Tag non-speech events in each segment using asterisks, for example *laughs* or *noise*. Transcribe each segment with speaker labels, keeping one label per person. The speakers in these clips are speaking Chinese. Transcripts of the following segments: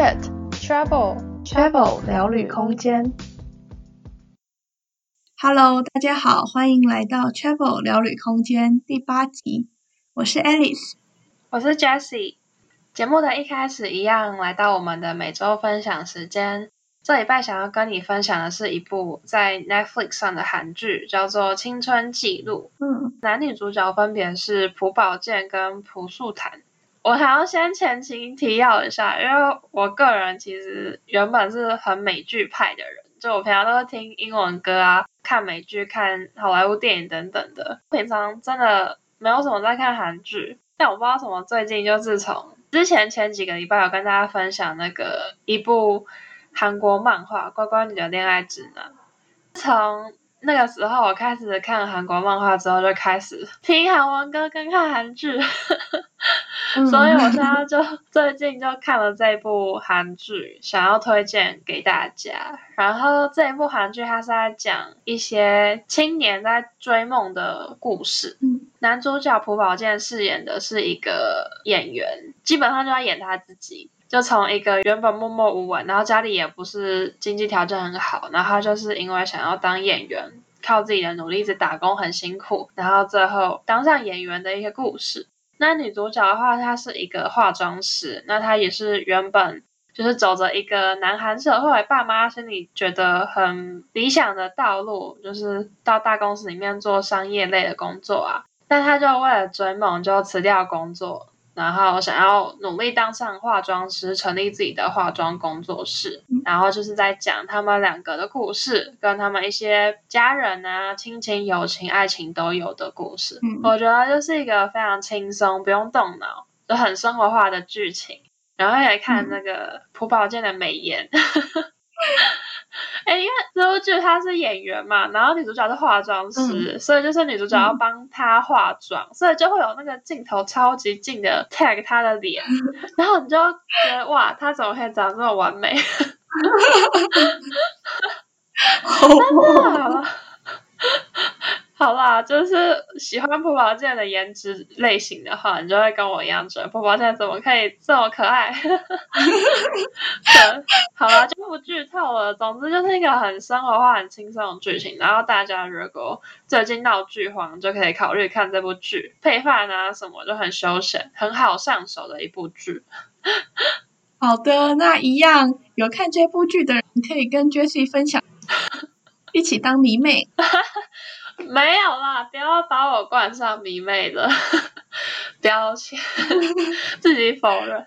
Speaker 1: Chat Travel Travel 聊旅空间。
Speaker 2: Hello，大家好，欢迎来到 Travel 聊旅空间第八集。我是 Alice，
Speaker 3: 我是 Jessie。节目的一开始一样，来到我们的每周分享时间。这礼拜想要跟你分享的是一部在 Netflix 上的韩剧，叫做《青春记录》。
Speaker 2: 嗯，
Speaker 3: 男女主角分别是朴宝剑跟朴素檀。我还要先前情提要一下，因为我个人其实原本是很美剧派的人，就我平常都是听英文歌啊，看美剧、看好莱坞电影等等的。平常真的没有什么在看韩剧，但我不知道什么最近就自从之前前几个礼拜有跟大家分享那个一部。韩国漫画《乖乖女的恋爱指南》，从那个时候我开始看韩国漫画之后，就开始听韩文歌跟看韩剧，所以我现在就最近就看了这部韩剧，想要推荐给大家。然后这一部韩剧它是在讲一些青年在追梦的故事。男主角朴宝剑饰演的是一个演员，基本上就要演他自己。就从一个原本默默无闻，然后家里也不是经济条件很好，然后他就是因为想要当演员，靠自己的努力一直打工很辛苦，然后最后当上演员的一些故事。那女主角的话，她是一个化妆师，那她也是原本就是走着一个男韩社会爸妈心里觉得很理想的道路，就是到大公司里面做商业类的工作啊，但她就为了追梦，就辞掉工作。然后想要努力当上化妆师，成立自己的化妆工作室，然后就是在讲他们两个的故事，跟他们一些家人啊、亲情、友情、爱情都有的故事。嗯，我觉得就是一个非常轻松、不用动脑，就很生活化的剧情。然后也看那个朴宝剑的美颜。嗯 *laughs* *laughs* 哎，因为这部剧他是演员嘛，然后女主角是化妆师，嗯、所以就是女主角要帮他化妆，嗯、所以就会有那个镜头超级近的 tag 他的脸，*laughs* 然后你就觉得哇，他怎么可以长这么完美？*laughs* 真的好好啦，就是喜欢朴宝剑的颜值类型的话，你就会跟我一样觉得朴宝剑怎么可以这么可爱？*laughs* 好啦，就不剧透了。总之就是一个很生活化、很轻松的剧情。然后大家如果最近闹剧荒，就可以考虑看这部剧，配饭啊什么就很休闲、很好上手的一部剧。*laughs*
Speaker 2: 好的，那一样有看这部剧的人可以跟 Jessie 分享，一起当迷妹。*laughs* *laughs*
Speaker 3: 没有啦，不要把我冠上迷妹的标签，*laughs* *laughs* 自己否认。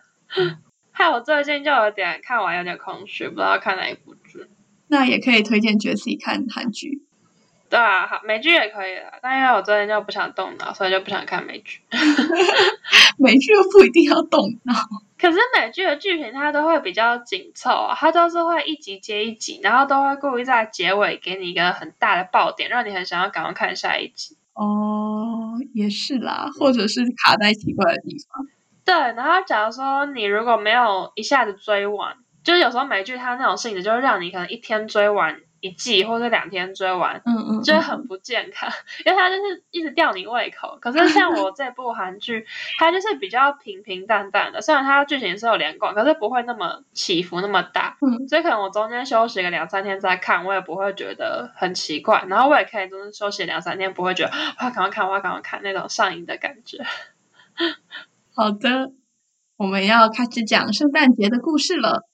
Speaker 3: 害我最近就有点看完有点空虚，不知道看哪一部剧。
Speaker 2: 那也可以推荐 Jessie 看韩剧。
Speaker 3: 对啊，好，美剧也可以啦，但因为我最近就不想动脑，所以就不想看美剧。*laughs*
Speaker 2: 美剧又不一定要动脑。*laughs*
Speaker 3: 可是美剧的剧情它都会比较紧凑啊，它都是会一集接一集，然后都会故意在结尾给你一个很大的爆点，让你很想要赶快看下一集。
Speaker 2: 哦，也是啦，或者是卡在奇怪的地方。
Speaker 3: 对，然后假如说你如果没有一下子追完，就是有时候美剧它那种性质就是让你可能一天追完。一季或者两天追完，嗯嗯，嗯，就很不健康，因为它就是一直吊你胃口。可是像我这部韩剧，它就是比较平平淡淡的，虽然它剧情是有连贯，可是不会那么起伏那么大。嗯，所以可能我中间休息个两三天再看，我也不会觉得很奇怪。然后我也可以就是休息两三天，不会觉得哇，赶快看，哇，赶快看那种上瘾的感觉。
Speaker 2: 好的，我们要开始讲圣诞节的故事了。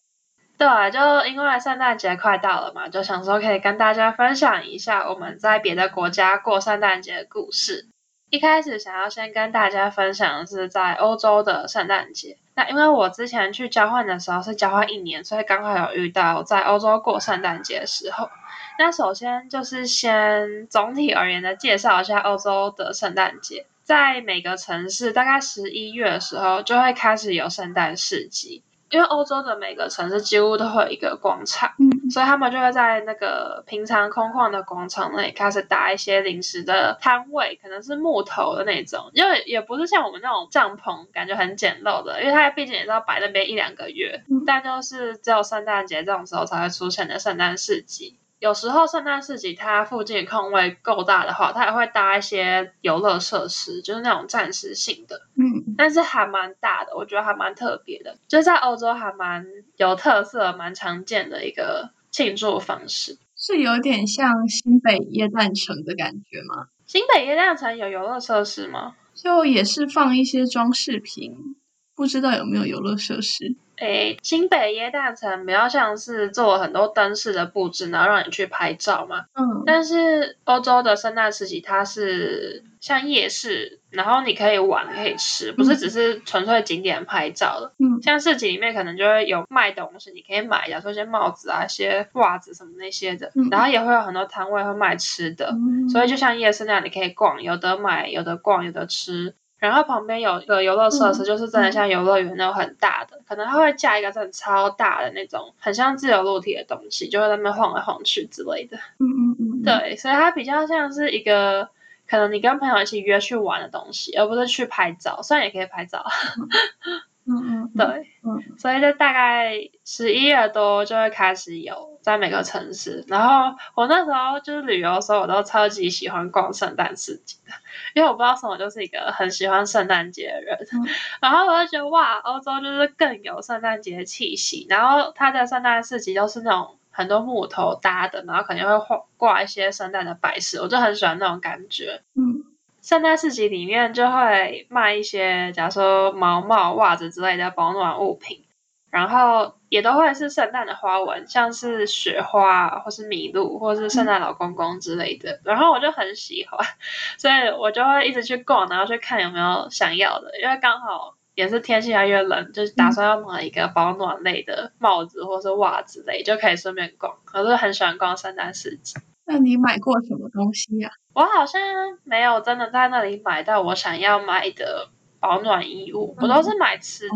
Speaker 3: 对，就因为圣诞节快到了嘛，就想说可以跟大家分享一下我们在别的国家过圣诞节的故事。一开始想要先跟大家分享的是在欧洲的圣诞节。那因为我之前去交换的时候是交换一年，所以刚好有遇到在欧洲过圣诞节的时候。那首先就是先总体而言的介绍一下欧洲的圣诞节，在每个城市大概十一月的时候就会开始有圣诞市集。因为欧洲的每个城市几乎都会有一个广场，嗯，所以他们就会在那个平常空旷的广场那里开始搭一些临时的摊位，可能是木头的那种，因为也不是像我们那种帐篷，感觉很简陋的，因为它毕竟也是要摆那边一两个月，嗯，但就是只有圣诞节这种时候才会出现的圣诞市集。有时候圣诞市集它附近空位够大的话，它也会搭一些游乐设施，就是那种暂时性的。嗯，但是还蛮大的，我觉得还蛮特别的，就在欧洲还蛮有特色、蛮常见的一个庆祝方式。
Speaker 2: 是有点像新北耶诞城的感觉吗？
Speaker 3: 新北耶诞城有游乐设施吗？
Speaker 2: 就也是放一些装饰品，不知道有没有游乐设施。
Speaker 3: 诶，新北耶诞城比较像是做了很多灯饰的布置，然后让你去拍照嘛。
Speaker 2: 嗯。
Speaker 3: 但是欧洲的圣诞市集它是像夜市，然后你可以玩可以吃，不是只是纯粹景点拍照的。
Speaker 2: 嗯。像
Speaker 3: 市集里面可能就会有卖东西，你可以买，比如说一些帽子啊、一些袜子什么那些的。嗯。然后也会有很多摊位会卖吃的，嗯，所以就像夜市那样，你可以逛，有的买，有的逛，有的吃。然后旁边有一个游乐设施，就是真的像游乐园那种很大的，可能它会架一个真的超大的那种，很像自由落体的东西，就会在那边晃来晃去之类的。
Speaker 2: 嗯嗯嗯。对，
Speaker 3: 所以它比较像是一个可能你跟朋友一起约去玩的东西，而不是去拍照，虽然也可以拍照。
Speaker 2: 嗯 *laughs* 嗯。
Speaker 3: 对。
Speaker 2: 嗯。
Speaker 3: 所以就大概十一月多就会开始有在每个城市，然后我那时候就是旅游的时候，我都超级喜欢逛圣诞市集的。因为我不知道什么，就是一个很喜欢圣诞节的人，嗯、*laughs* 然后我就觉得哇，欧洲就是更有圣诞节的气息。然后它的圣诞市集都是那种很多木头搭的，然后肯定会挂挂一些圣诞的摆饰，我就很喜欢那种感觉。
Speaker 2: 嗯，
Speaker 3: 圣诞市集里面就会卖一些，假如说毛帽、袜子之类的保暖物品。然后也都会是圣诞的花纹，像是雪花，或是麋鹿，或是圣诞老公公之类的。*laughs* 然后我就很喜欢，所以我就会一直去逛，然后去看有没有想要的。因为刚好也是天气越来越冷，就是打算要买一个保暖类的帽子或是袜子类，就可以顺便逛。我就很喜欢逛圣诞市集。
Speaker 2: 那你买过什么东西呀？
Speaker 3: 我好像没有真的在那里买到我想要买的保暖衣物，我都是买吃的。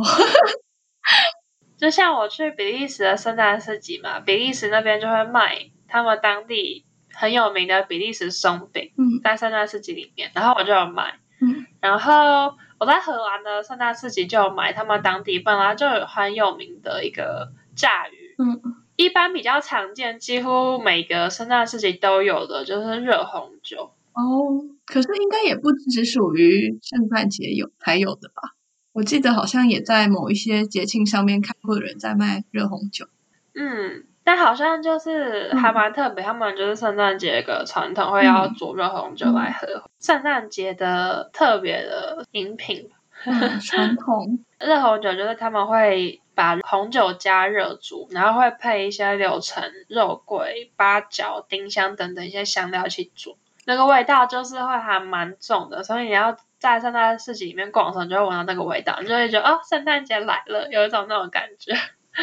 Speaker 3: 就像我去比利时的圣诞市集嘛，比利时那边就会卖他们当地很有名的比利时松饼，
Speaker 2: 嗯，
Speaker 3: 在圣诞市集里面，然后我就有买，
Speaker 2: 嗯，
Speaker 3: 然后我在荷兰的圣诞市集就有买他们当地本来就很有名的一个炸鱼，
Speaker 2: 嗯，
Speaker 3: 一般比较常见，几乎每个圣诞市集都有的就是热红酒，
Speaker 2: 哦，可是应该也不只属于圣诞节有才有的吧？我记得好像也在某一些节庆上面看过人在卖热红酒。
Speaker 3: 嗯，但好像就是还蛮特别，嗯、他们就是圣诞节一个传统，会要煮热红酒来喝。嗯、圣诞节的特别的饮品，*laughs*
Speaker 2: 嗯、传统 *laughs*
Speaker 3: 热红酒就是他们会把红酒加热煮，然后会配一些柳橙、肉桂、八角、丁香等等一些香料去煮，那个味道就是会还蛮重的，所以你要。在圣诞市集里面逛的时候，你就会闻到那个味道，你就会觉得哦，圣诞节来了，有一种那种感觉。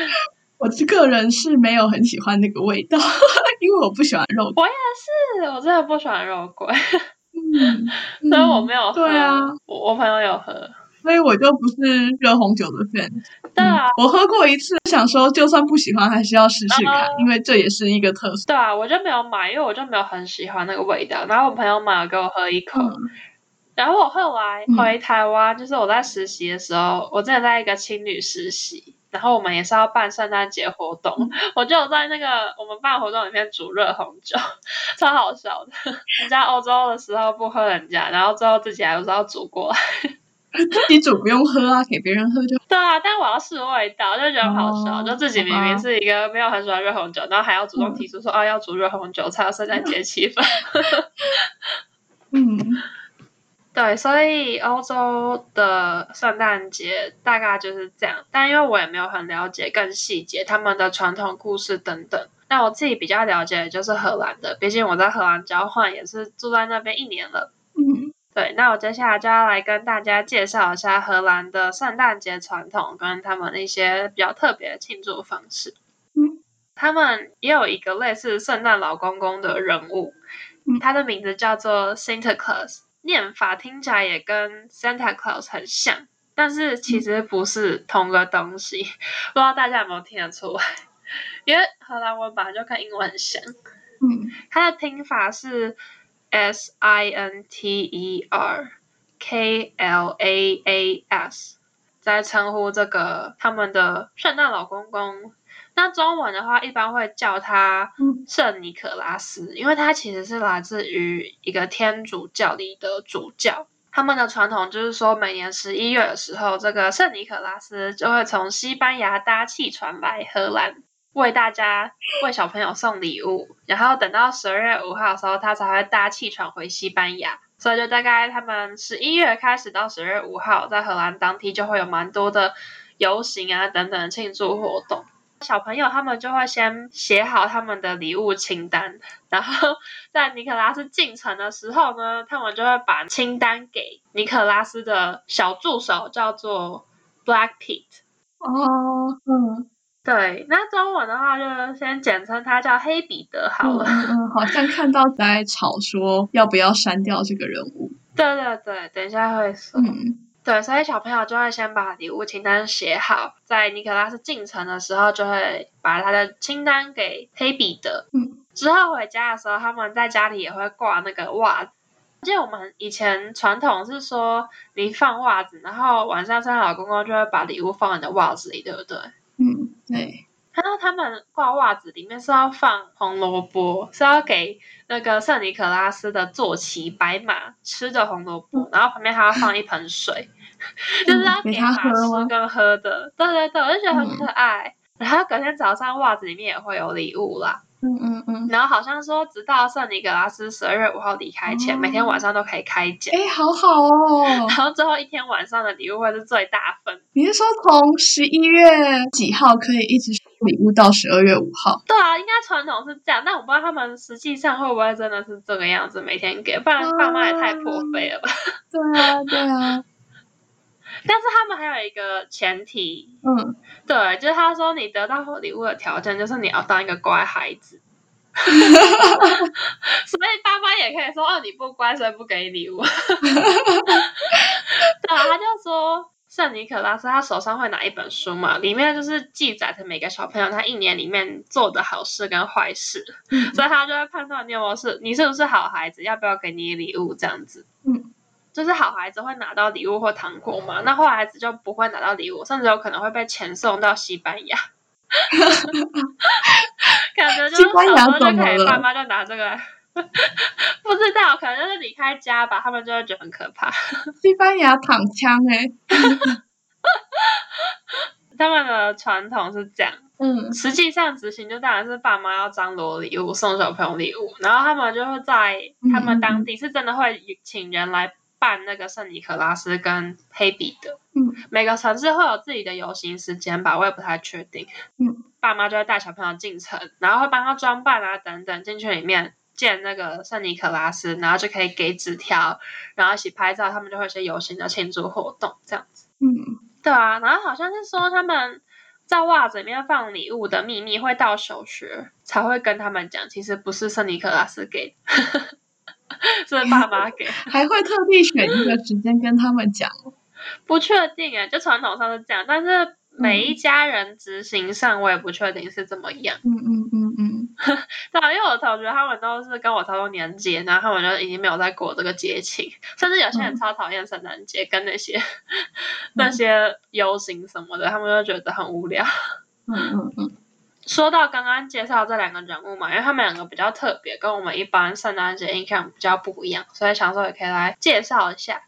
Speaker 3: *laughs*
Speaker 2: 我个人是没有很喜欢那个味道，因为我不喜欢肉桂。
Speaker 3: 我也是，我真的不喜欢肉桂。
Speaker 2: 嗯，
Speaker 3: 所以我没有喝。
Speaker 2: 对啊，
Speaker 3: 我我朋友有喝，
Speaker 2: 所以我就不是热红酒的 fan。
Speaker 3: 对啊，
Speaker 2: 我喝过一次，想说就算不喜欢，还是要试试看，因为这也是一个特色。
Speaker 3: 对啊，我就没有买，因为我就没有很喜欢那个味道。然后我朋友买了给我喝一口。嗯然后我后来回台湾，嗯、就是我在实习的时候，我之前在一个青旅实习，然后我们也是要办圣诞节活动，嗯、我就在那个我们办活动里面煮热红酒，*laughs* 超好笑的。人家欧洲的时候不喝人家，然后最后自己还不知道煮过来，*laughs*
Speaker 2: 自己煮不用喝啊，给别人喝就。
Speaker 3: 对啊，但我要试味道，就觉得好笑，哦、就自己明明是一个没有很喜欢热红酒，然后还要主动提出说、嗯、哦要煮热红酒才有圣诞节气氛。
Speaker 2: 嗯。*laughs*
Speaker 3: 对，所以欧洲的圣诞节大概就是这样，但因为我也没有很了解更细节他们的传统故事等等。那我自己比较了解的就是荷兰的，毕竟我在荷兰交换也是住在那边一年了。
Speaker 2: 嗯，
Speaker 3: 对，那我接下来就要来跟大家介绍一下荷兰的圣诞节传统跟他们的一些比较特别的庆祝方式。
Speaker 2: 嗯，
Speaker 3: 他们也有一个类似圣诞老公公的人物，嗯，他的名字叫做 Santa Claus，。念法听起来也跟 Santa Claus 很像，但是其实不是同个东西，嗯、不知道大家有没有听得出来？因为荷兰文本来就跟英文很像。
Speaker 2: 嗯，
Speaker 3: 它的拼法是 S I N T E R K L A A S，在称呼这个他们的圣诞老公公。那中文的话，一般会叫他圣尼可拉斯，嗯、因为他其实是来自于一个天主教里的主教。他们的传统就是说，每年十一月的时候，这个圣尼可拉斯就会从西班牙搭汽船来荷兰，为大家为小朋友送礼物。然后等到十二月五号的时候，他才会搭气船回西班牙。所以就大概他们十一月开始到十二月五号，在荷兰当地就会有蛮多的游行啊等等庆祝活动。小朋友他们就会先写好他们的礼物清单，然后在尼可拉斯进城的时候呢，他们就会把清单给尼可拉斯的小助手，叫做 Black Pete。
Speaker 2: 哦，嗯，
Speaker 3: 对，那中文的话就先简称他叫黑彼得好了。
Speaker 2: 嗯，嗯，*laughs* 好像看到在吵说要不要删掉这个人物。
Speaker 3: 对对对，等一下会说。
Speaker 2: 嗯。
Speaker 3: 对，所以小朋友就会先把礼物清单写好，在尼可拉斯进城的时候，就会把他的清单给黑彼得。
Speaker 2: 嗯，
Speaker 3: 之后回家的时候，他们在家里也会挂那个袜子。记得我们以前传统是说，你放袜子，然后晚上圣诞老公公就会把礼物放在你的袜子里，对不对？
Speaker 2: 嗯，对。
Speaker 3: 看到他们挂袜子里面是要放红萝卜，是要给那个圣尼可拉斯的坐骑白马吃的红萝卜，然后旁边还要放一盆水，嗯、*laughs* 就是要给他吃跟喝的。对对对，我就觉得很可爱。嗯、然后隔天早上袜子里面也会有礼物啦。
Speaker 2: 嗯嗯嗯，
Speaker 3: 然后好像说，直到圣尼格拉斯十二月五号离开前，每天晚上都可以开奖。
Speaker 2: 哎，好好哦。*laughs*
Speaker 3: 然后最后一天晚上的礼物会是最大份。
Speaker 2: 你是说从十一月几号可以一直收礼物到十二月五号？
Speaker 3: 对啊，应该传统是这样，但我不知道他们实际上会不会真的是这个样子，每天给，不然爸妈也太破费了吧？
Speaker 2: 对啊，对啊。
Speaker 3: 但是他们还有一个前提，
Speaker 2: 嗯，
Speaker 3: 对，就是他说你得到礼物的条件就是你要当一个乖孩子，*laughs* 所以爸妈也可以说哦，你不乖，所以不给礼物。*laughs* 对啊，他就说圣尼可拉斯他手上会拿一本书嘛，里面就是记载着每个小朋友他一年里面做的好事跟坏事，嗯、所以他就会判断你有没有是你是不是好孩子，要不要给你礼物这样子，
Speaker 2: 嗯。
Speaker 3: 就是好孩子会拿到礼物或糖果嘛，那坏孩子就不会拿到礼物，甚至有可能会被遣送到西班牙。感觉就是小时候就可以，爸妈就拿这个，不知道，可能就是离开家吧，他们就会觉得很可怕。*laughs*
Speaker 2: 西班牙躺枪哎、欸，*laughs*
Speaker 3: 他们的传统是这样，
Speaker 2: 嗯，
Speaker 3: 实际上执行就当然是爸妈要张罗礼物，送小朋友礼物，然后他们就会在他们当地是真的会请人来。办那个圣尼可拉斯跟黑彼得，
Speaker 2: 嗯，
Speaker 3: 每个城市会有自己的游行时间吧，我也不太确定。
Speaker 2: 嗯，
Speaker 3: 爸妈就会带小朋友进城，然后会帮他装扮啊等等，进去里面见那个圣尼可拉斯，然后就可以给纸条，然后一起拍照，他们就会有些游行的庆祝活动这样子。
Speaker 2: 嗯，
Speaker 3: 对啊，然后好像是说他们在袜子里面放礼物的秘密会到小学才会跟他们讲，其实不是圣尼可拉斯给的。*laughs* 是爸妈给，*laughs*
Speaker 2: 还会特地选一个时间跟他们讲。
Speaker 3: 不确定哎，就传统上是这样，但是每一家人执行上，我也不确定是怎么样。
Speaker 2: 嗯嗯嗯嗯，*laughs*
Speaker 3: 对啊，因为我的同学他们都是跟我差不多年纪，然后他们就已经没有在过这个节庆，甚至有些人超讨厌圣诞节跟那些、嗯、那些游行什么的，他们就觉得很无聊。
Speaker 2: 嗯嗯嗯。
Speaker 3: 说到刚刚介绍这两个人物嘛，因为他们两个比较特别，跟我们一般圣诞节印象比较不一样，所以想说也可以来介绍一下。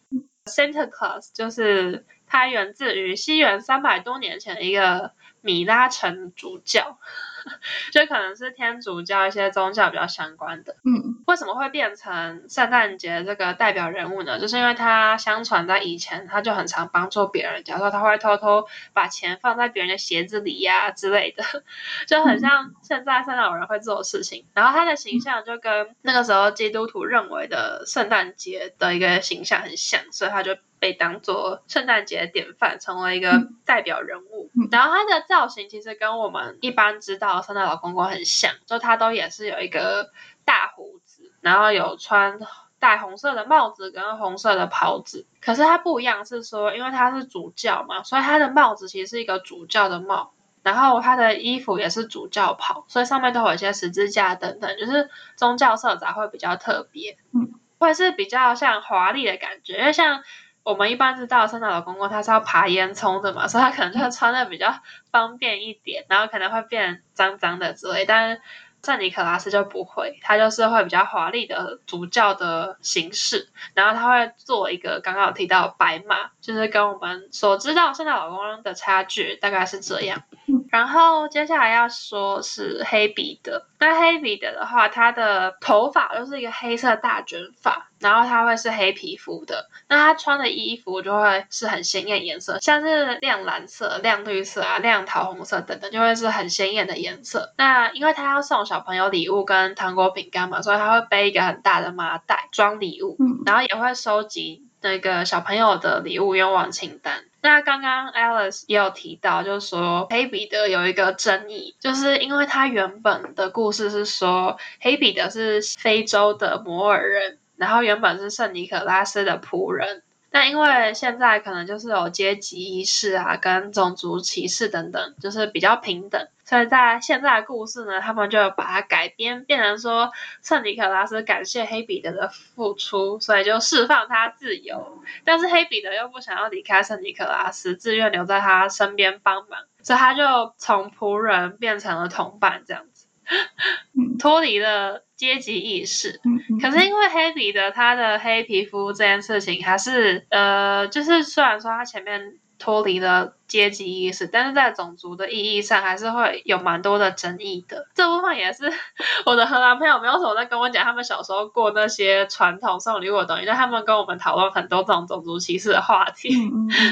Speaker 3: Santa Claus 就是它源自于西元三百多年前的一个米拉城主教。*laughs* 就可能是天主教一些宗教比较相关的，
Speaker 2: 嗯，
Speaker 3: 为什么会变成圣诞节这个代表人物呢？就是因为他相传在以前他就很常帮助别人，假如说他会偷偷把钱放在别人的鞋子里呀、啊、之类的，*laughs* 就很像现在圣诞老人会做的事情。然后他的形象就跟那个时候基督徒认为的圣诞节的一个形象很像，所以他就。被当做圣诞节的典范，成为一个代表人物。
Speaker 2: 嗯、
Speaker 3: 然后他的造型其实跟我们一般知道圣诞老公公很像，就他都也是有一个大胡子，然后有穿戴红色的帽子跟红色的袍子。可是他不一样是说，因为他是主教嘛，所以他的帽子其实是一个主教的帽，然后他的衣服也是主教袍，所以上面都有一些十字架等等，就是宗教色彩会比较特别，
Speaker 2: 嗯，
Speaker 3: 会是比较像华丽的感觉，因为像。我们一般知道圣诞老公公他是要爬烟囱的嘛，所以他可能就会穿的比较方便一点，然后可能会变脏脏的之类。但是圣尼可拉斯就不会，他就是会比较华丽的主教的形式，然后他会做一个刚刚有提到的白马，就是跟我们所知道圣诞老公公的差距大概是这样。然后接下来要说是黑彼得，那黑彼得的话，他的头发就是一个黑色大卷发，然后他会是黑皮肤的，那他穿的衣服就会是很鲜艳颜色，像是亮蓝色、亮绿色啊、亮桃红色等等，就会是很鲜艳的颜色。那因为他要送小朋友礼物跟糖果饼干嘛，所以他会背一个很大的麻袋装礼物，然后也会收集那个小朋友的礼物愿望清单。那刚刚 Alice 也有提到，就是说黑彼得有一个争议，就是因为他原本的故事是说黑彼得是非洲的摩尔人，然后原本是圣尼可拉斯的仆人。但因为现在可能就是有阶级意识啊，跟种族歧视等等，就是比较平等，所以在现在的故事呢，他们就把它改编，变成说圣尼可拉斯感谢黑彼得的付出，所以就释放他自由。但是黑彼得又不想要离开圣尼可拉斯，自愿留在他身边帮忙，所以他就从仆人变成了同伴，这样，*laughs* 脱离了。阶级意识，可是因为黑彼得他的黑皮肤这件事情，还是呃，就是虽然说他前面脱离了阶级意识，但是在种族的意义上，还是会有蛮多的争议的。这部分也是 *laughs* 我的荷兰朋友没有什么在跟我讲，他们小时候过那些传统送礼物的东西，但他们跟我们讨论很多这种种族歧视的话题。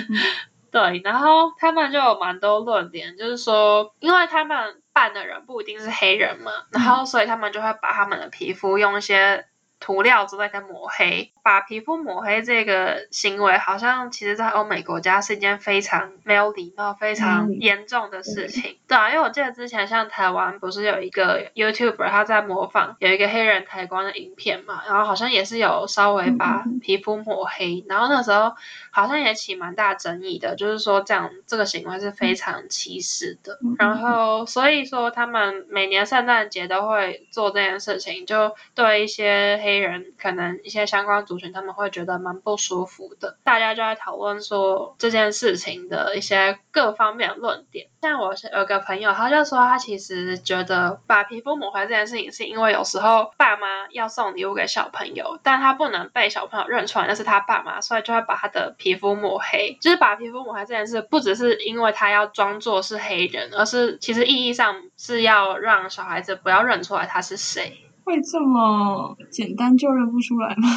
Speaker 3: *laughs* 对，然后他们就有蛮多论点，就是说，因为他们。扮的人不一定是黑人嘛，然后所以他们就会把他们的皮肤用一些涂料之类的抹黑，把皮肤抹黑这个行为，好像其实在欧美国家是一件非常没有礼貌、非常严重的事情。对啊，因为我记得之前像台湾不是有一个 YouTuber 他在模仿有一个黑人抬棺的影片嘛，然后好像也是有稍微把皮肤抹黑，然后那时候好像也起蛮大争议的，就是说这样这个行为是非常歧视的。然后所以说他们每年圣诞节都会做这件事情，就对一些黑。黑人可能一些相关族群，他们会觉得蛮不舒服的。大家就在讨论说这件事情的一些各方面论点。像我是有个朋友，他就说他其实觉得把皮肤抹黑这件事情，是因为有时候爸妈要送礼物给小朋友，但他不能被小朋友认出来那是他爸妈，所以就会把他的皮肤抹黑。就是把皮肤抹黑这件事，不只是因为他要装作是黑人，而是其实意义上是要让小孩子不要认出来他是谁。
Speaker 2: 会这么简单就认不出来吗？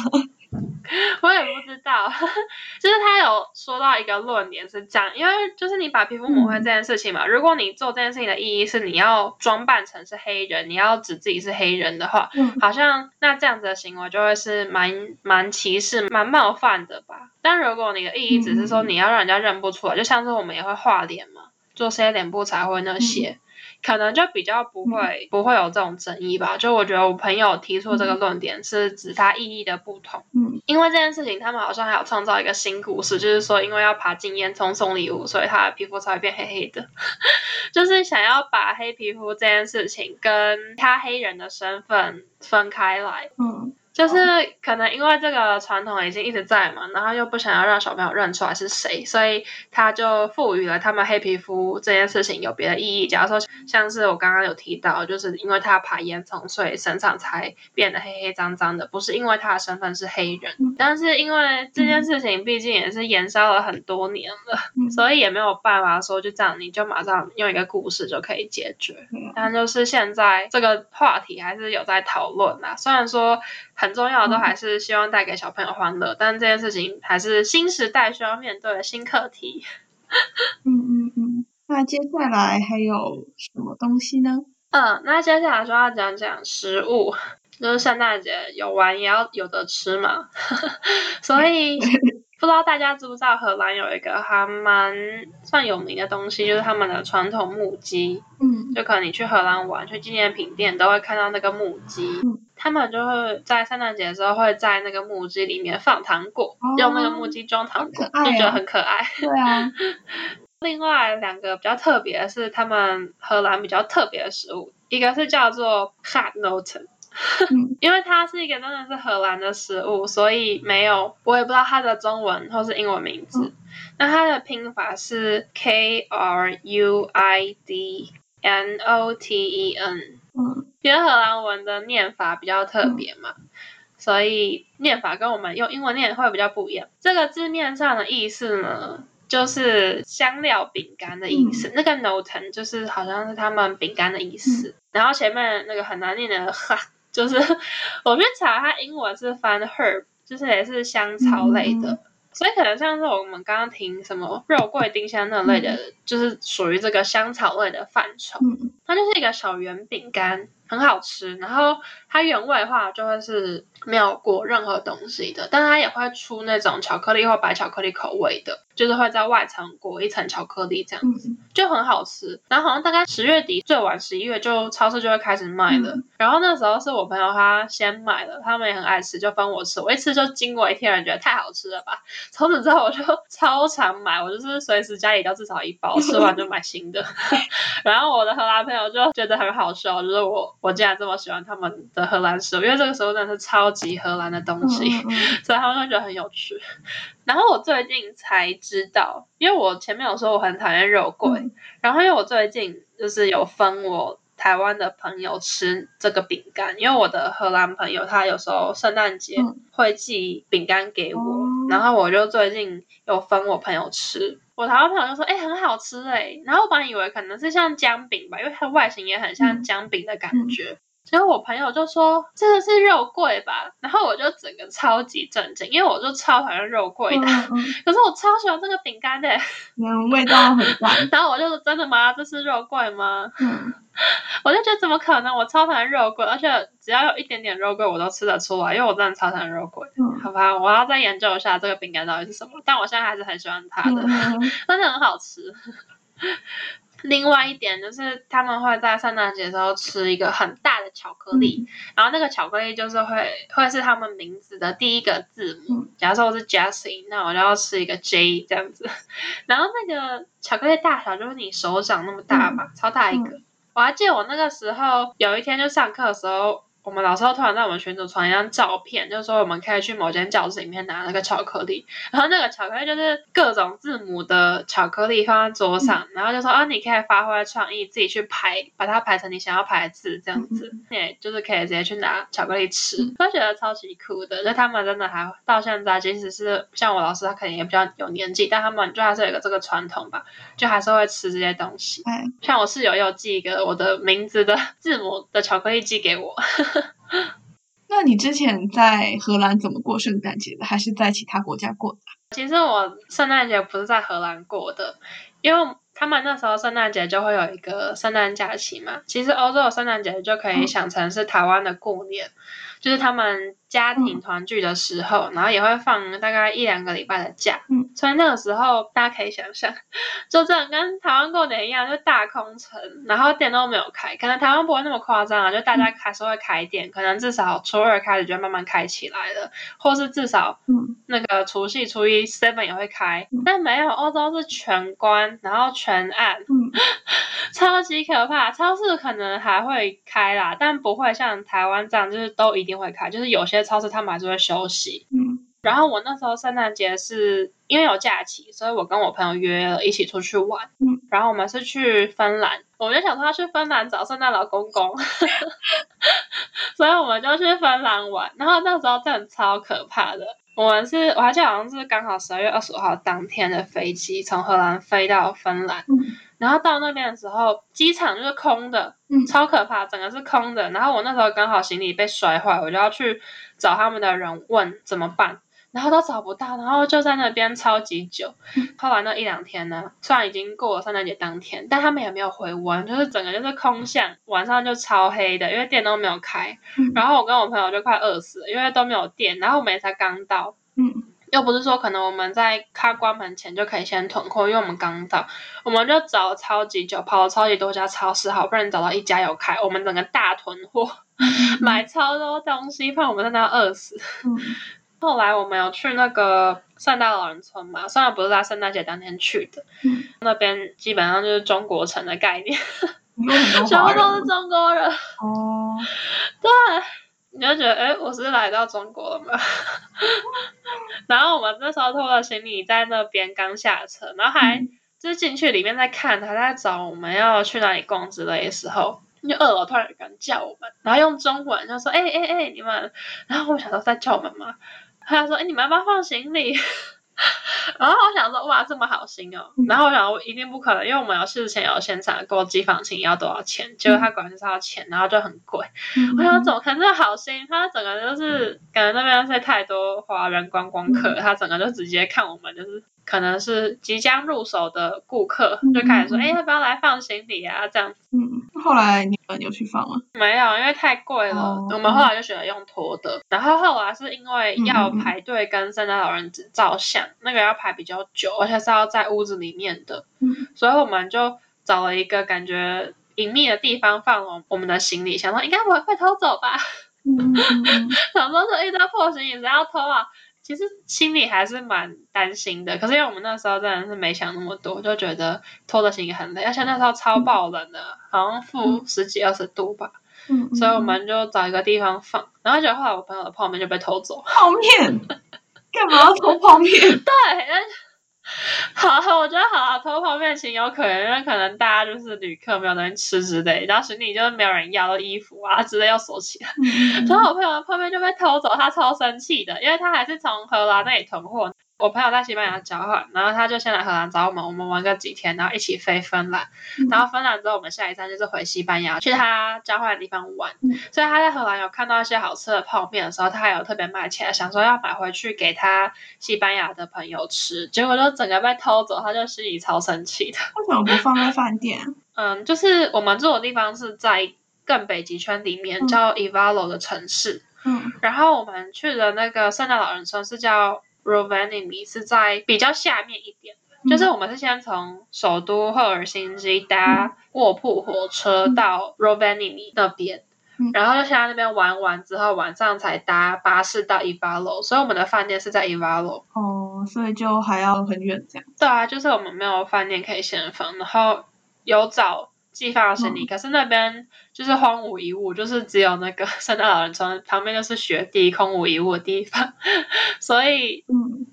Speaker 2: *laughs*
Speaker 3: 我也不知道，*laughs* 就是他有说到一个论点是这样，因为就是你把皮肤抹黑这件事情嘛，嗯、如果你做这件事情的意义是你要装扮成是黑人，你要指自己是黑人的话，嗯、好像那这样子的行为就会是蛮蛮歧视、蛮冒犯的吧。但如果你的意义只是说你要让人家认不出来，嗯、就像是我们也会画脸嘛，做些脸部彩绘那些。嗯可能就比较不会、嗯、不会有这种争议吧。就我觉得我朋友提出这个论点是指它意义的不同。嗯，因为这件事情，他们好像还有创造一个新故事，就是说因为要爬进烟囱送礼物，所以他的皮肤才会变黑黑的。*laughs* 就是想要把黑皮肤这件事情跟他黑人的身份分开来。嗯。就是可能因为这个传统已经一直在嘛，然后又不想要让小朋友认出来是谁，所以他就赋予了他们黑皮肤这件事情有别的意义。假如说像是我刚刚有提到，就是因为他爬烟囱，所以身上才变得黑黑脏脏的，不是因为他的身份是黑人。但是因为这件事情毕竟也是延烧了很多年了，所以也没有办法说就这样你就马上用一个故事就可以解决。但就是现在这个话题还是有在讨论啊，虽然说。很重要的都还是希望带给小朋友欢乐，嗯、但这件事情还是新时代需要面对的新课题。
Speaker 2: 嗯嗯嗯，那接下来还有什么东西呢？
Speaker 3: 嗯，那接下来就要讲讲食物，就是圣诞节有玩也要有的吃嘛，*laughs* 所以。*laughs* 不知道大家知不知道荷兰有一个还蛮算有名的东西，就是他们的传统木屐。嗯，就可能你去荷兰玩，去纪念品店都会看到那个木屐。嗯，他们就会在圣诞节的时候会在那个木屐里面放糖果，哦、用那个木屐装糖果，就觉得很可爱。
Speaker 2: 对啊。*laughs*
Speaker 3: 另外两个比较特别的是他们荷兰比较特别的食物，一个是叫做因为它是一个真的是荷兰的食物，所以没有我也不知道它的中文或是英文名字。嗯、那它的拼法是 K R U I D N O T E N。嗯，因为荷兰文的念法比较特别嘛，嗯、所以念法跟我们用英文念会比较不一样。这个字面上的意思呢，就是香料饼干的意思。嗯、那个 Noten 就是好像是他们饼干的意思。嗯、然后前面那个很难念的 *laughs* 哈，就是我去查它英文是翻 herb，就是也是香草类的。嗯所以可能像是我们刚刚听什么肉桂、丁香那类的，嗯、就是属于这个香草类的范畴。嗯、它就是一个小圆饼干，很好吃。然后它原味的话就会是没有裹任何东西的，但它也会出那种巧克力或白巧克力口味的。就是会在外层裹一层巧克力，这样子、嗯、就很好吃。然后好像大概十月底，最晚十一月就超市就会开始卖了。嗯、然后那时候是我朋友他先买了，他们也很爱吃，就分我吃。我一吃就惊为天人，觉得太好吃了吧。从此之后我就 *laughs* 超常买，我就是随时家里都至少一包，吃完就买新的。*laughs* 然后我的荷兰朋友就觉得很好笑，就是我我竟然这么喜欢他们的荷兰食物，因为这个时候真的是超级荷兰的东西，嗯嗯、*laughs* 所以他们会觉得很有趣。然后我最近才知道，因为我前面有说我很讨厌肉桂，嗯、然后因为我最近就是有分我台湾的朋友吃这个饼干，因为我的荷兰朋友他有时候圣诞节会寄饼干给我，嗯、然后我就最近有分我朋友吃，我台湾朋友就说，哎，很好吃哎，然后我本来以为可能是像姜饼吧，因为它外形也很像姜饼的感觉。嗯嗯结果我朋友就说这个是肉桂吧，然后我就整个超级震惊，因为我就超讨厌肉桂的，嗯嗯、*laughs* 可是我超喜欢这个饼干的，
Speaker 1: 嗯，味道很棒。*laughs*
Speaker 3: 然后我就说真的吗？这是肉桂吗？
Speaker 1: 嗯，*laughs*
Speaker 3: 我就觉得怎么可能？我超讨厌肉桂，而且只要有一点点肉桂我都吃得出来，因为我真的超讨厌肉桂。嗯，好吧，我要再研究一下这个饼干到底是什么，但我现在还是很喜欢它的，嗯、真的很好吃。另外一点就是他们会在圣诞节的时候吃一个很大的巧克力，嗯、然后那个巧克力就是会会是他们名字的第一个字母。嗯、假如说我是 Jessie，那我就要吃一个 J 这样子。*laughs* 然后那个巧克力大小就是你手掌那么大吧，嗯、超大一个。嗯、我还记得我那个时候有一天就上课的时候。我们老师突然在我们群组传一张照片，就是说我们可以去某间教室里面拿那个巧克力，然后那个巧克力就是各种字母的巧克力放在桌上，嗯、然后就说啊，你可以发挥创意，自己去排，把它排成你想要排的字，这样子，也、嗯、就是可以直接去拿巧克力吃，都、嗯、觉得超级酷的。就他们真的还到现在，即使是像我老师，他可能也比较有年纪，但他们就还是有一个这个传统吧，就还是会吃这些东西。嗯、像我室友又寄一个我的名字的字母的巧克力寄给我。*laughs*
Speaker 2: 那你之前在荷兰怎么过圣诞节的？还是在其他国家过的？
Speaker 3: 其实我圣诞节不是在荷兰过的，因为他们那时候圣诞节就会有一个圣诞假期嘛。其实欧洲的圣诞节就可以想成是台湾的过年，嗯、就是他们。家庭团聚的时候，然后也会放大概一两个礼拜的假，嗯，所以那个时候大家可以想象，就这样跟台湾过年一样，就大空城，然后店都没有开。可能台湾不会那么夸张啊，就大家还是会开店，可能至少初二开始就慢慢开起来了，或是至少，嗯，那个除夕初一 seven 也会开，但没有欧洲是全关，然后全暗，嗯，*laughs* 超级可怕。超市可能还会开啦，但不会像台湾这样，就是都一定会开，就是有些。超市他们还是会休息，嗯，然后我那时候圣诞节是因为有假期，所以我跟我朋友约了一起出去玩，嗯，然后我们是去芬兰，我们就想说要去芬兰找圣诞老公公，*laughs* 所以我们就去芬兰玩，然后那时候真的超可怕的，我们是我还记得好像是刚好十二月二十五号当天的飞机从荷兰飞到芬兰，嗯。然后到那边的时候，机场就是空的，嗯，超可怕，整个是空的。然后我那时候刚好行李被摔坏，我就要去找他们的人问怎么办，然后都找不到，然后就在那边超级久。后来那一两天呢，虽然已经过了圣诞节当天，但他们也没有回温，就是整个就是空巷，晚上就超黑的，因为店都没有开。然后我跟我朋友就快饿死了，因为都没有电，然后我们也才刚到，嗯。又不是说可能我们在他关门前就可以先囤货，因为我们刚到，我们就找了超级久，跑了超级多家超市，好不容易找到一家有开，我们整个大囤货，*laughs* 买超多东西，怕我们在那饿死。嗯、*laughs* 后来我们有去那个圣诞老人村嘛，虽然不是在圣诞节当天去的，嗯、那边基本上就是中国城的概念，全部都是中国人。哦，对。你就觉得，哎，我是来到中国了吗？然后我们那时候拖了行李在那边刚下车，然后还就是进去里面在看，还在找我们要去哪里逛之类的时候，就二楼突然有人叫我们，然后用中文就说：“哎哎哎，你们！”然后我想说在叫我们吗？他说：“哎，你们要不要放行李？” *laughs* 然后我想说，哇，这么好心哦！然后我想，我一定不可能，因为我们有事前有先查过机房勤要多少钱，结果他果然就是要钱，然后就很贵。我想怎么可能这么好心？他整个就是感觉那边是太多华人观光客，他整个就直接看我们就是。可能是即将入手的顾客，就开始说：“哎、嗯，要不要来放行李啊？”这样子。
Speaker 2: 嗯，后来你们有去放吗？
Speaker 3: 没有，因为太贵了。哦、我们后来就选择用拖的。然后后来是因为要排队跟圣诞老人照相，嗯、那个要排比较久，而且是要在屋子里面的。嗯。所以我们就找了一个感觉隐秘的地方放了我们的行李，想说应该不会被偷走吧。嗯。*laughs* 想说这一堆破行李是要偷啊？其实心里还是蛮担心的，可是因为我们那时候真的是没想那么多，就觉得偷的行李很累，而且那时候超爆冷的，嗯、好像负十几二十度吧，嗯，所以我们就找一个地方放，然后结果后来我朋友的泡面就被偷走，
Speaker 2: 泡面？*laughs* 干嘛要偷泡面？*laughs*
Speaker 3: 对。好，我觉得好啊，偷泡面情有可原，因为可能大家就是旅客没有东西吃之类，然后行李就是没有人要的衣服啊之类要锁起来，然后我朋友的泡面就被偷走，他超生气的，因为他还是从荷兰那里囤货。我朋友在西班牙交换，然后他就先来荷兰找我们，我们玩个几天，然后一起飞芬兰，嗯、然后芬兰之后我们下一站就是回西班牙，去他交换的地方玩。嗯、所以他在荷兰有看到一些好吃的泡面的时候，他还有特别买起来，想说要买回去给他西班牙的朋友吃，结果就整个被偷走，他就心里超生气的。
Speaker 2: 为什么不放在饭店？*laughs*
Speaker 3: 嗯，就是我们住的地方是在更北极圈里面，叫 Evalo 的城市。嗯，然后我们去的那个圣诞老人村是叫。Rovaniemi 是在比较下面一点，嗯、就是我们是先从首都赫尔辛基搭卧铺火车到 Rovaniemi 那边，嗯、然后就先在那边玩完之后，晚上才搭巴士到 Ivalo，所以我们的饭店是在 Ivalo。
Speaker 2: 哦，所以就还要很远这样。
Speaker 3: 对啊，就是我们没有饭店可以先放，然后有找。寄放行李，可是那边就是荒芜一物，就是只有那个 *laughs* 圣诞老人村旁边就是雪地，空无一物的地方，*laughs* 所以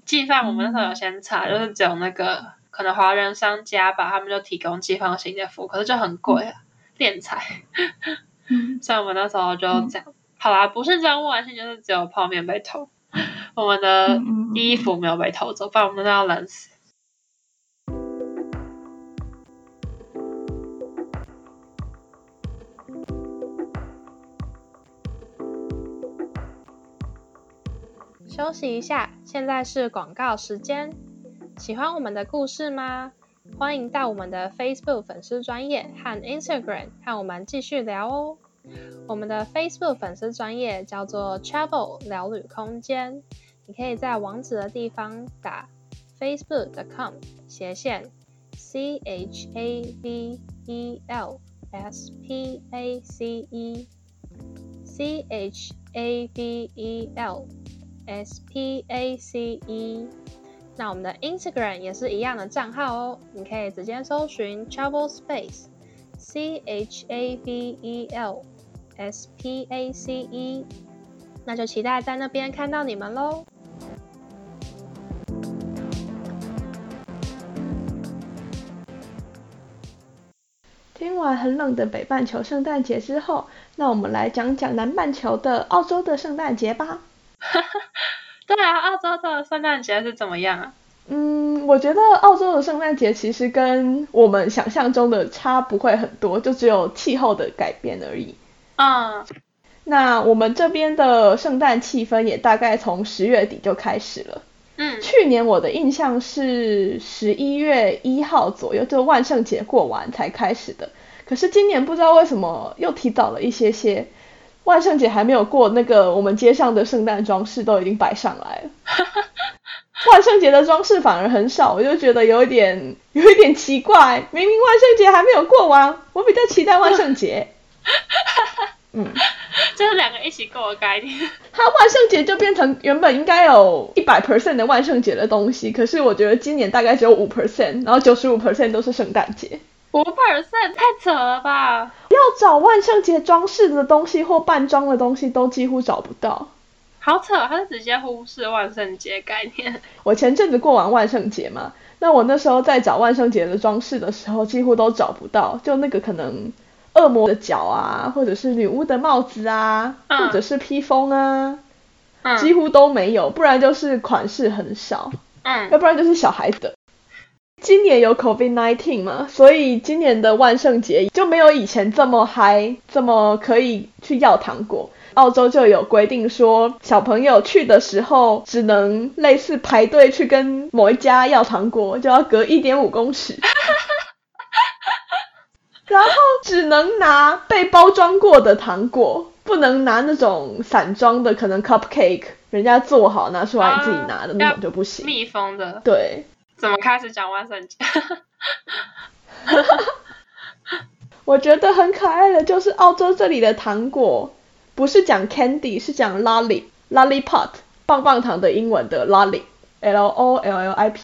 Speaker 3: 寄放我们那时候有先查，就是只有那个可能华人商家吧，他们就提供寄放行李的服务，可是就很贵啊，敛财。*laughs* 所以我们那时候就这样，好啦，不是这样问题，就是只有泡面被偷，我们的衣服没有被偷走，不然我们都要冷死。
Speaker 4: 休息一下，现在是广告时间。喜欢我们的故事吗？欢迎到我们的 Facebook 粉丝专业和 Instagram 和我们继续聊哦。我们的 Facebook 粉丝专业叫做 Travel 聊旅空间，你可以在网址的地方打 facebook.com 斜线 c h a v e l s p a c e c h a v e l S P A C E，那我们的 Instagram 也是一样的账号哦，你可以直接搜寻 Travel Space，C H A V E L S P A C E，那就期待在那边看到你们喽。听完很冷的北半球圣诞节之后，那我们来讲讲南半球的澳洲的圣诞节吧。*laughs*
Speaker 3: 对啊，澳洲的圣诞节是怎么样啊？
Speaker 4: 嗯，我觉得澳洲的圣诞节其实跟我们想象中的差不会很多，就只有气候的改变而已。
Speaker 3: 嗯，
Speaker 4: 那我们这边的圣诞气氛也大概从十月底就开始了。
Speaker 3: 嗯，
Speaker 4: 去年我的印象是十一月一号左右，就万圣节过完才开始的。可是今年不知道为什么又提早了一些些。万圣节还没有过，那个我们街上的圣诞装饰都已经摆上来了。*laughs* 万圣节的装饰反而很少，我就觉得有一点 *laughs* 有一点奇怪。明明万圣节还没有过完，我比较期待万圣节。*laughs* 嗯，
Speaker 3: 这是两个一起过的概念。
Speaker 4: 它万圣节就变成原本应该有一百 percent 的万圣节的东西，可是我觉得今年大概只有五 percent，然后九十五 percent 都是圣诞节。
Speaker 3: 五 percent 太扯了吧！
Speaker 4: 要找万圣节装饰的东西或扮装的东西都几乎找不到，
Speaker 3: 好扯！他是直接忽视万圣节概念。
Speaker 4: 我前阵子过完万圣节嘛，那我那时候在找万圣节的装饰的时候，几乎都找不到，就那个可能恶魔的脚啊，或者是女巫的帽子啊，
Speaker 3: 嗯、
Speaker 4: 或者是披风啊，
Speaker 3: 嗯、
Speaker 4: 几乎都没有，不然就是款式很少，
Speaker 3: 嗯，
Speaker 4: 要不然就是小孩子的。今年有 COVID-19 嘛，所以今年的万圣节就没有以前这么嗨，这么可以去要糖果。澳洲就有规定说，小朋友去的时候只能类似排队去跟某一家要糖果，就要隔一点五公尺，*laughs* 然后只能拿被包装过的糖果，不能拿那种散装的，可能 cupcake 人家做好拿出来你自己拿的、啊、那种就不行。
Speaker 3: 密封的。
Speaker 4: 对。
Speaker 3: 怎么开始讲万圣节？*laughs*
Speaker 4: 我觉得很可爱的就是澳洲这里的糖果。不是讲 candy，是讲 lollip，lollipop，棒棒糖的英文的 lollip，l o l l i p。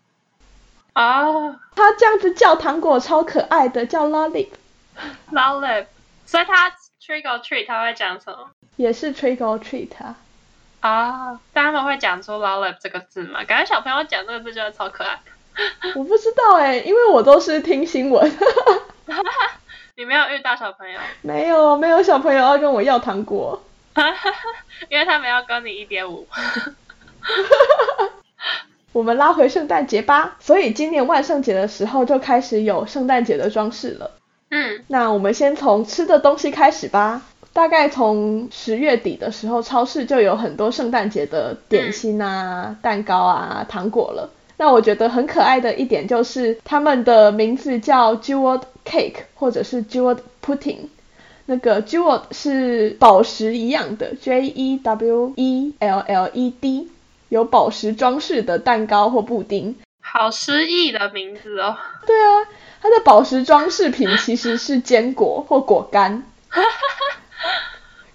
Speaker 3: 啊，
Speaker 4: 他这样子叫糖果超可爱的，叫 lollip。
Speaker 3: lollip，所以他 trick or treat 他会讲什么？
Speaker 4: 也是 trick or treat 啊。
Speaker 3: 啊，但他们会讲出 lollip 这个字吗？感觉小朋友讲这个字就会超可爱。*laughs*
Speaker 4: 我不知道哎、欸，因为我都是听新闻。*laughs*
Speaker 3: 你没有遇到小朋友？
Speaker 4: 没有，没有小朋友要跟我要糖果，*laughs*
Speaker 3: 因为他们要跟你一点五。
Speaker 4: 我们拉回圣诞节吧，所以今年万圣节的时候就开始有圣诞节的装饰了。
Speaker 3: 嗯，
Speaker 4: 那我们先从吃的东西开始吧。大概从十月底的时候，超市就有很多圣诞节的点心啊、嗯、蛋糕啊、糖果了。那我觉得很可爱的一点就是，他们的名字叫 Jeweled Cake 或者是 Jeweled Pudding。那个 Jeweled 是宝石一样的，J E W E L L E D，有宝石装饰的蛋糕或布丁。
Speaker 3: 好诗意的名字哦。
Speaker 4: 对啊，它的宝石装饰品其实是坚果或果干。*laughs*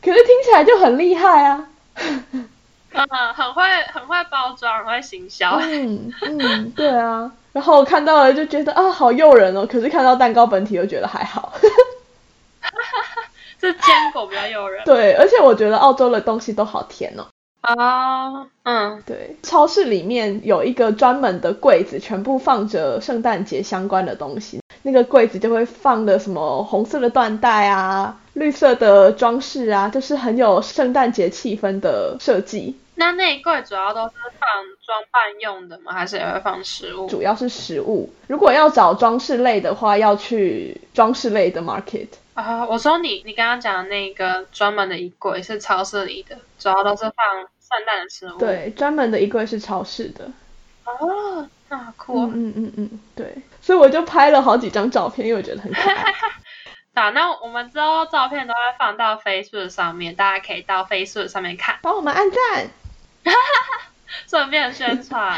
Speaker 4: 可是听起来就很厉害啊。
Speaker 3: 嗯，*laughs* 很会很会包装，很会行销。
Speaker 4: 嗯嗯，对啊。然后看到了就觉得啊，好诱人哦。可是看到蛋糕本体又觉得还好。*laughs*
Speaker 3: 是坚果比较诱人。
Speaker 4: 对，而且我觉得澳洲的东西都好甜哦。
Speaker 3: 啊、uh，嗯，
Speaker 4: 对。超市里面有一个专门的柜子，全部放着圣诞节相关的东西。那个柜子就会放的什么红色的缎带啊，绿色的装饰啊，就是很有圣诞节气氛的设计。
Speaker 3: 那那一柜主要都是放装扮用的吗？还是也会放食物？
Speaker 4: 主要是食物。如果要找装饰类的话，要去装饰类的 market。
Speaker 3: 啊，我说你你刚刚讲的那个专门的衣柜是超市里的，主要都是放圣诞的食物。
Speaker 4: 对，专门的衣柜是超市的。
Speaker 3: 哦，那好酷哦。
Speaker 4: 嗯嗯嗯嗯，对。所以我就拍了好几张照片，因为我觉得很可爱。*laughs*
Speaker 3: 好，那我们之后照片都会放到 Facebook 上面，大家可以到 Facebook 上面看，
Speaker 4: 帮我们按赞。
Speaker 3: 哈哈顺便宣传。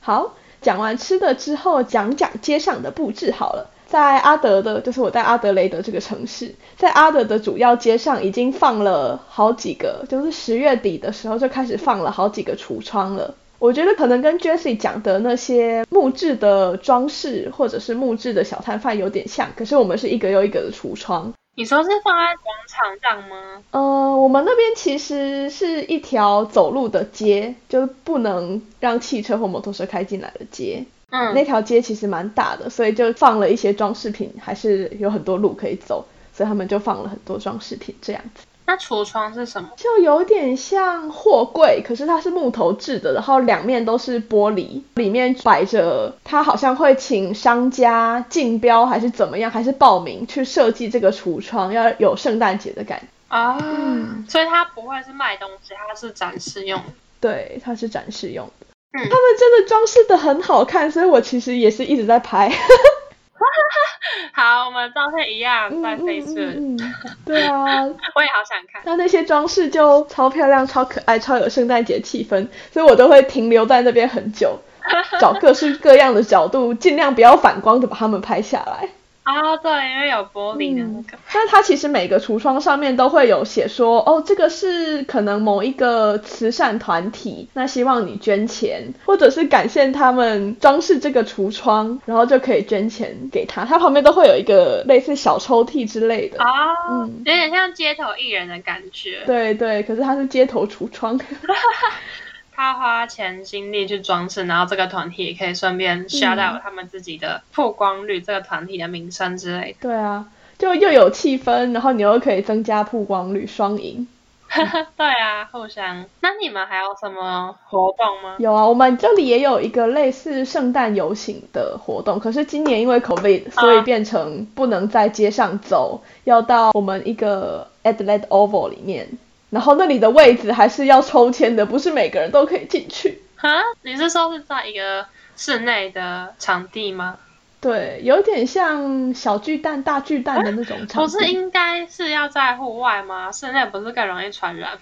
Speaker 4: 好，讲完吃的之后，讲讲街上的布置好了。在阿德的，就是我在阿德雷德这个城市，在阿德的主要街上已经放了好几个，就是十月底的时候就开始放了好几个橱窗了。我觉得可能跟 Jessie 讲的那些木质的装饰或者是木质的小摊贩有点像，可是我们是一个又一个的橱窗。
Speaker 3: 你说是放在广场上吗？
Speaker 4: 呃，我们那边其实是一条走路的街，就是不能让汽车或摩托车开进来的街。
Speaker 3: 嗯，
Speaker 4: 那条街其实蛮大的，所以就放了一些装饰品，还是有很多路可以走，所以他们就放了很多装饰品这样子。
Speaker 3: 那橱窗是什么？
Speaker 4: 就有点像货柜，可是它是木头制的，然后两面都是玻璃，里面摆着，它好像会请商家竞标还是怎么样，还是报名去设计这个橱窗，要有圣诞节的感觉
Speaker 3: 啊、嗯。所以它不会是卖东西，它是展示用。
Speaker 4: 对，它是展示用的。
Speaker 3: 嗯，
Speaker 4: 他们真的装饰的很好看，所以我其实也是一直在拍。*laughs*
Speaker 3: 好，我们照片一样在 Facebook。
Speaker 4: 嗯，嗯，嗯，对啊，*laughs*
Speaker 3: 我也好想看。
Speaker 4: 那那些装饰就超漂亮、超可爱、超有圣诞节气氛，所以我都会停留在那边很久，找各式各样的角度，尽量不要反光的把它们拍下来。
Speaker 3: 啊，对，因为有玻璃的那个。
Speaker 4: 那、嗯、它其实每个橱窗上面都会有写说，哦，这个是可能某一个慈善团体，那希望你捐钱，或者是感谢他们装饰这个橱窗，然后就可以捐钱给他。它旁边都会有一个类似小抽屉之类的。
Speaker 3: 啊，
Speaker 4: 嗯，
Speaker 3: 有点像街头艺人的感觉。
Speaker 4: 对对，可是它是街头橱窗。*laughs*
Speaker 3: 他花钱精力去装饰，然后这个团体也可以顺便 shout out 他们自己的曝光率、嗯、这个团体的名声之类的。
Speaker 4: 对啊，就又有气氛，然后你又可以增加曝光率，双赢。*laughs*
Speaker 3: 对啊，互相。那你们还有什么活动吗？
Speaker 4: 有啊，我们这里也有一个类似圣诞游行的活动，可是今年因为 COVID，所以变成不能在街上走，啊、要到我们一个 Adelaide Oval 里面，然后那里的位置还是要抽签的，不是每个人都可以进去。
Speaker 3: 哈，你是说是在一个室内的场地吗？
Speaker 4: 对，有点像小巨蛋、大巨蛋的那种场地。
Speaker 3: 不是应该是要在户外吗？室内不是更容易传染吗？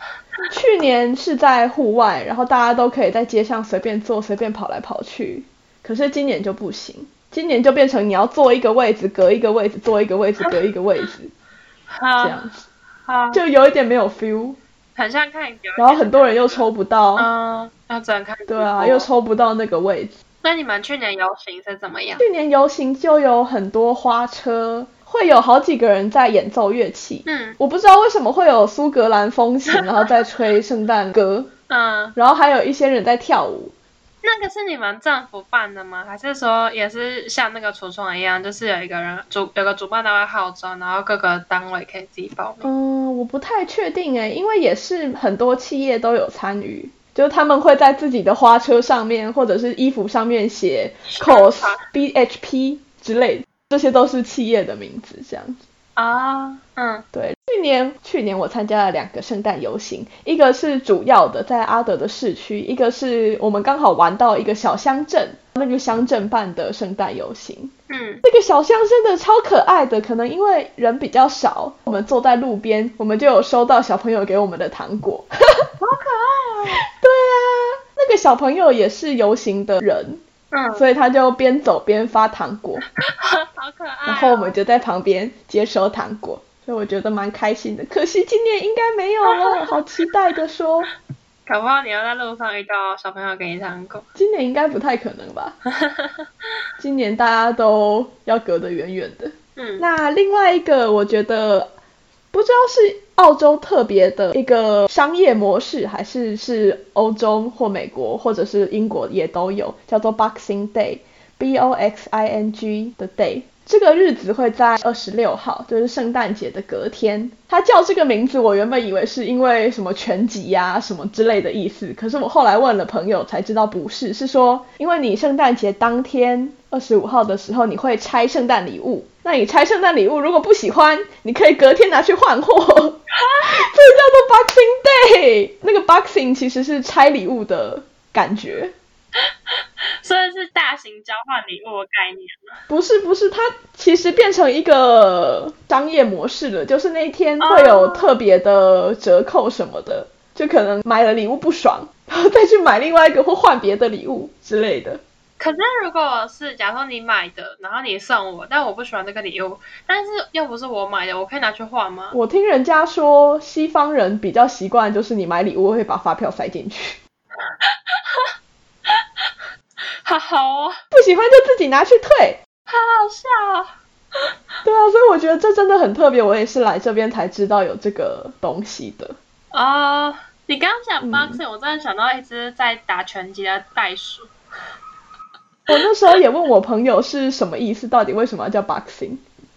Speaker 4: 去年是在户外，然后大家都可以在街上随便坐、随便跑来跑去。可是今年就不行，今年就变成你要坐一个位置，隔一个位置，坐一个位置，隔一个位置，*laughs* 这样子，就有一点没有 feel，
Speaker 3: 很像看表演。
Speaker 4: 然后很多人又抽不到，
Speaker 3: 嗯，要转看。
Speaker 4: 对啊，又抽不到那个位置。
Speaker 3: 那你们去年游行是怎么样？
Speaker 4: 去年游行就有很多花车，会有好几个人在演奏乐器。
Speaker 3: 嗯，
Speaker 4: 我不知道为什么会有苏格兰风情，然后在吹圣诞歌。*laughs*
Speaker 3: 嗯，
Speaker 4: 然后还有一些人在跳舞。
Speaker 3: 那个是你们政府办的吗？还是说也是像那个橱窗一样，就是有一个人主有个主办单位号召，然后各个单位可以自己报名？
Speaker 4: 嗯，我不太确定诶，因为也是很多企业都有参与。就是他们会在自己的花车上面，或者是衣服上面写 COS BHP 之类的，这些都是企业的名字，这样子。
Speaker 3: 啊，嗯，
Speaker 4: 对。去年去年我参加了两个圣诞游行，一个是主要的在阿德的市区，一个是我们刚好玩到一个小乡镇，那个乡镇办的圣诞游行。
Speaker 3: 嗯，
Speaker 4: 那个小乡真的超可爱的，可能因为人比较少，我们坐在路边，我们就有收到小朋友给我们的糖果。*laughs*
Speaker 3: 好可爱啊！
Speaker 4: 对啊，那个小朋友也是游行的人，
Speaker 3: 嗯，
Speaker 4: 所以他就边走边发糖果，*laughs*
Speaker 3: 好可爱哦。
Speaker 4: 然后我们就在旁边接收糖果，所以我觉得蛮开心的。可惜今年应该没有了，好期待的说。*laughs*
Speaker 3: 搞不好你要在路上遇到小朋友给你唱歌。
Speaker 4: 今年应该不太可能吧？*laughs* 今年大家都要隔得远远的。
Speaker 3: 嗯，
Speaker 4: 那另外一个我觉得不知道是澳洲特别的一个商业模式，还是是欧洲或美国或者是英国也都有，叫做 Boxing Day，B O X I N G 的 day。这个日子会在二十六号，就是圣诞节的隔天。它叫这个名字，我原本以为是因为什么全集呀、啊、什么之类的意思，可是我后来问了朋友才知道不是，是说因为你圣诞节当天二十五号的时候你会拆圣诞礼物，那你拆圣诞礼物如果不喜欢，你可以隔天拿去换货，所以叫做 Boxing Day。那个 Boxing 其实是拆礼物的感觉。*laughs*
Speaker 3: 所以是大型交换礼物的概念吗？
Speaker 4: 不是不是，它其实变成一个商业模式了，就是那一天会有特别的折扣什么的，就可能买了礼物不爽，然后再去买另外一个或换别的礼物之类的。
Speaker 3: 可是如果是假如说你买的，然后你送我，但我不喜欢这个礼物，但是又不是我买的，我可以拿去换吗？
Speaker 4: 我听人家说，西方人比较习惯就是你买礼物会把发票塞进去。*laughs*
Speaker 3: 好好哦，
Speaker 4: 不喜欢就自己拿去退，
Speaker 3: 好好笑哦。
Speaker 4: 对啊，所以我觉得这真的很特别，我也是来这边才知道有这个东西的。
Speaker 3: 啊、uh，你刚刚讲 boxing，、
Speaker 4: 嗯、
Speaker 3: 我真的想到一只在打拳击的袋鼠。
Speaker 4: 我那时候也问我朋友是什么意思，到底为什么要叫 boxing？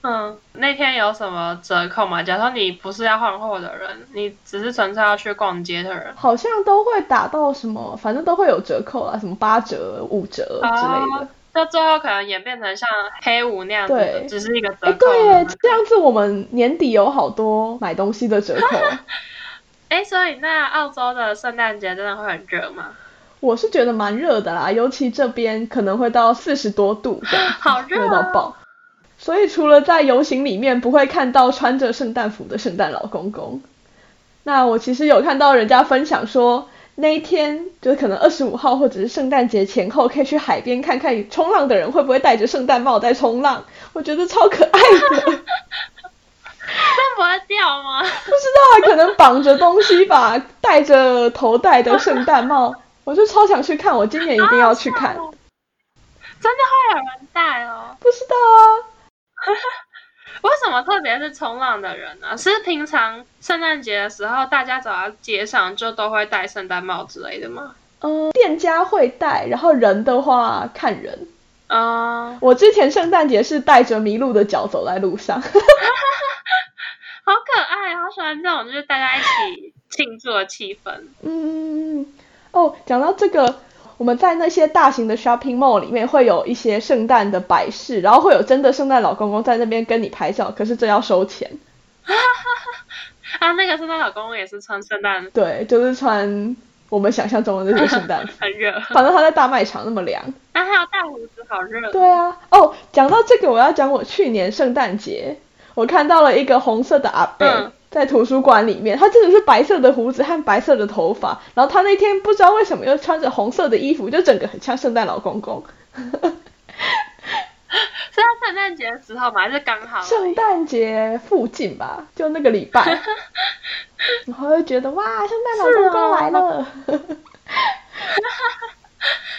Speaker 3: 嗯，那天有什么折扣吗？假如说你不是要换货的人，你只是纯粹要去逛街的人，
Speaker 4: 好像都会打到什么，反正都会有折扣啊，什么八折、五折之类的。
Speaker 3: 那、哦、最后可能演变成像黑五那样子的，只是一个折扣。
Speaker 4: 对，这样子我们年底有好多买东西的折扣。*laughs*
Speaker 3: 哎，所以那澳洲的圣诞节真的会很热吗？
Speaker 4: 我是觉得蛮热的啦，尤其这边可能会到四十多度，*laughs*
Speaker 3: 好
Speaker 4: 热到爆。所以除了在游行里面不会看到穿着圣诞服的圣诞老公公，那我其实有看到人家分享说，那一天就是可能二十五号或者是圣诞节前后，可以去海边看看冲浪的人会不会戴着圣诞帽在冲浪，我觉得超可爱的。
Speaker 3: 那不会掉吗？
Speaker 4: 不知道啊，可能绑着东西吧，戴着头戴的圣诞帽，我就超想去看，我今年一定要去看。*laughs*
Speaker 3: 真的会有人戴哦？
Speaker 4: 不知道啊。*laughs*
Speaker 3: 为什么特别是冲浪的人呢？是平常圣诞节的时候，大家走到街上就都会戴圣诞帽之类的吗？
Speaker 4: 嗯，店家会戴，然后人的话看人。
Speaker 3: 啊，
Speaker 4: 我之前圣诞节是带着迷路的脚走在路上，*laughs*
Speaker 3: 好可爱，好喜欢这种就是大家一起庆祝的气氛。
Speaker 4: 嗯，哦，讲到这个，我们在那些大型的 shopping mall 里面会有一些圣诞的摆饰，然后会有真的圣诞老公公在那边跟你拍照，可是这要收钱。*laughs*
Speaker 3: 啊，那个圣诞老公公也是穿圣诞，
Speaker 4: 对，就是穿。我们想象中的那个圣诞 *laughs*
Speaker 3: 很热，
Speaker 4: 反正他在大卖场那么凉。
Speaker 3: 啊，还有大胡子，好热。
Speaker 4: 对啊，哦，讲到这个，我要讲我去年圣诞节，我看到了一个红色的阿贝、嗯、在图书馆里面，他真的是白色的胡子和白色的头发，然后他那天不知道为什么又穿着红色的衣服，就整个很像圣诞老公公。*laughs*
Speaker 3: 是在圣诞节的时候吗？还是刚好？
Speaker 4: 圣诞节附近吧，就那个礼拜。*laughs* 然后就觉得哇，圣诞老公公来了。*laughs*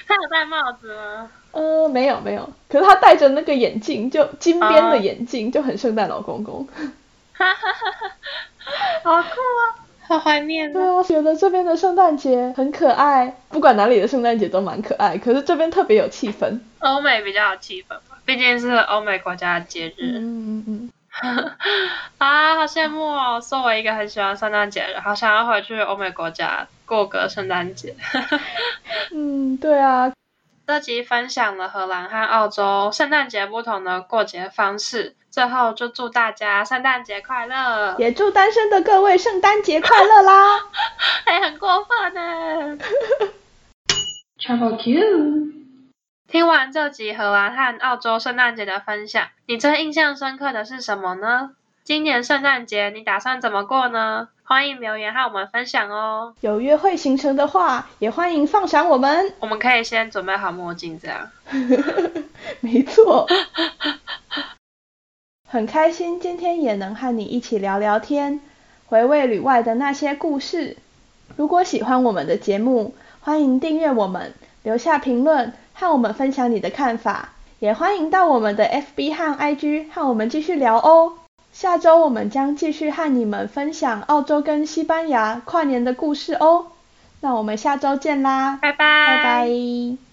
Speaker 3: 他有戴帽子吗？
Speaker 4: 呃，没有没有，可是他戴着那个眼镜，就金边的眼镜，就很圣诞老公公。
Speaker 3: 哈哈哈哈 *laughs* 好酷啊！好怀念。
Speaker 4: 对啊，觉得这边的圣诞节很可爱，不管哪里的圣诞节都蛮可爱，可是这边特别有气氛。
Speaker 3: 欧美比较有气氛吧，毕竟是欧美国家的节日。
Speaker 4: 嗯嗯嗯。*laughs*
Speaker 3: 啊，好羡慕哦！作为一个很喜欢圣诞节的人，好想要回去欧美国家过个圣诞节。*laughs*
Speaker 4: 嗯，对啊。
Speaker 3: 这集分享了荷兰和澳洲圣诞节不同的过节方式。最后就祝大家圣诞节快乐，
Speaker 4: 也祝单身的各位圣诞节快乐啦！*laughs*
Speaker 3: 还很过分呢。Travel Q。听完这集荷兰和澳洲圣诞节的分享，你最印象深刻的是什么呢？今年圣诞节你打算怎么过呢？欢迎留言和我们分享哦。
Speaker 4: 有约会行程的话，也欢迎放闪我们。
Speaker 3: 我们可以先准备好墨镜，这样。*laughs*
Speaker 4: 没错。*laughs* 很开心今天也能和你一起聊聊天，回味旅外的那些故事。如果喜欢我们的节目，欢迎订阅我们，留下评论，和我们分享你的看法。也欢迎到我们的 FB 和 IG 和我们继续聊哦。下周我们将继续和你们分享澳洲跟西班牙跨年的故事哦。那我们下周见啦，
Speaker 3: 拜拜。
Speaker 4: 拜拜。